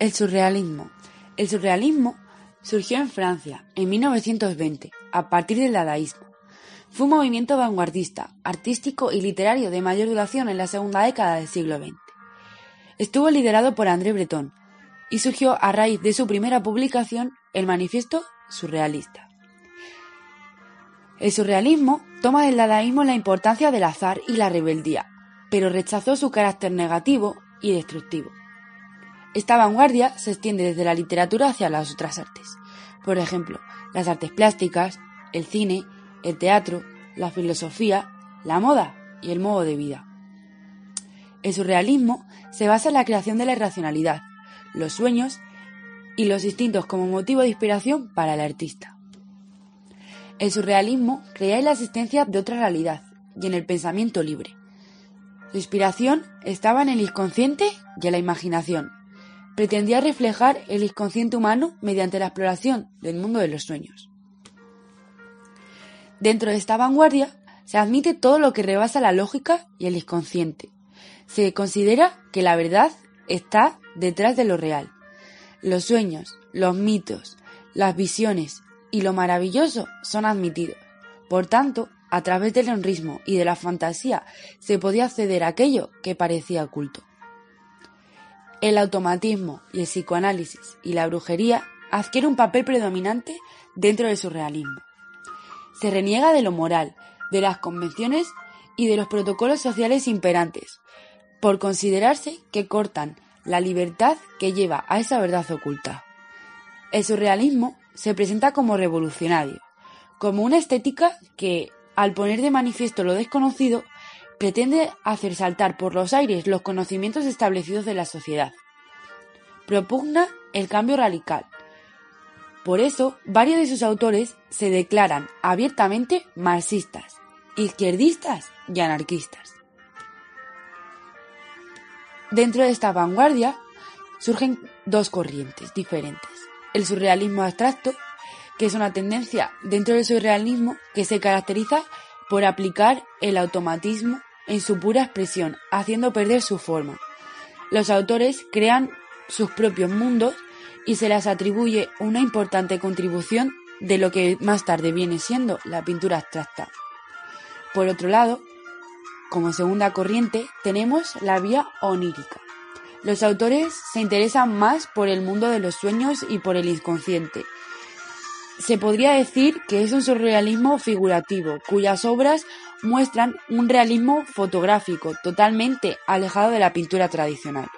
El surrealismo. El surrealismo surgió en Francia en 1920 a partir del dadaísmo. Fue un movimiento vanguardista, artístico y literario de mayor duración en la segunda década del siglo XX. Estuvo liderado por André Breton y surgió a raíz de su primera publicación, el Manifiesto Surrealista. El surrealismo toma del dadaísmo la importancia del azar y la rebeldía, pero rechazó su carácter negativo y destructivo. Esta vanguardia se extiende desde la literatura hacia las otras artes, por ejemplo, las artes plásticas, el cine, el teatro, la filosofía, la moda y el modo de vida. El surrealismo se basa en la creación de la irracionalidad, los sueños y los instintos como motivo de inspiración para el artista. El surrealismo creía en la existencia de otra realidad y en el pensamiento libre. Su inspiración estaba en el inconsciente y en la imaginación, pretendía reflejar el inconsciente humano mediante la exploración del mundo de los sueños. Dentro de esta vanguardia se admite todo lo que rebasa la lógica y el inconsciente. Se considera que la verdad está detrás de lo real. Los sueños, los mitos, las visiones y lo maravilloso son admitidos. Por tanto, a través del honrismo y de la fantasía se podía acceder a aquello que parecía oculto. El automatismo y el psicoanálisis y la brujería adquieren un papel predominante dentro del surrealismo. Se reniega de lo moral, de las convenciones y de los protocolos sociales imperantes, por considerarse que cortan la libertad que lleva a esa verdad oculta. El surrealismo se presenta como revolucionario, como una estética que, al poner de manifiesto lo desconocido, pretende hacer saltar por los aires los conocimientos establecidos de la sociedad. Propugna el cambio radical. Por eso, varios de sus autores se declaran abiertamente marxistas, izquierdistas y anarquistas. Dentro de esta vanguardia surgen dos corrientes diferentes. El surrealismo abstracto, que es una tendencia dentro del surrealismo que se caracteriza por aplicar el automatismo en su pura expresión, haciendo perder su forma. Los autores crean sus propios mundos y se les atribuye una importante contribución de lo que más tarde viene siendo la pintura abstracta. Por otro lado, como segunda corriente, tenemos la vía onírica. Los autores se interesan más por el mundo de los sueños y por el inconsciente, se podría decir que es un surrealismo figurativo, cuyas obras muestran un realismo fotográfico totalmente alejado de la pintura tradicional.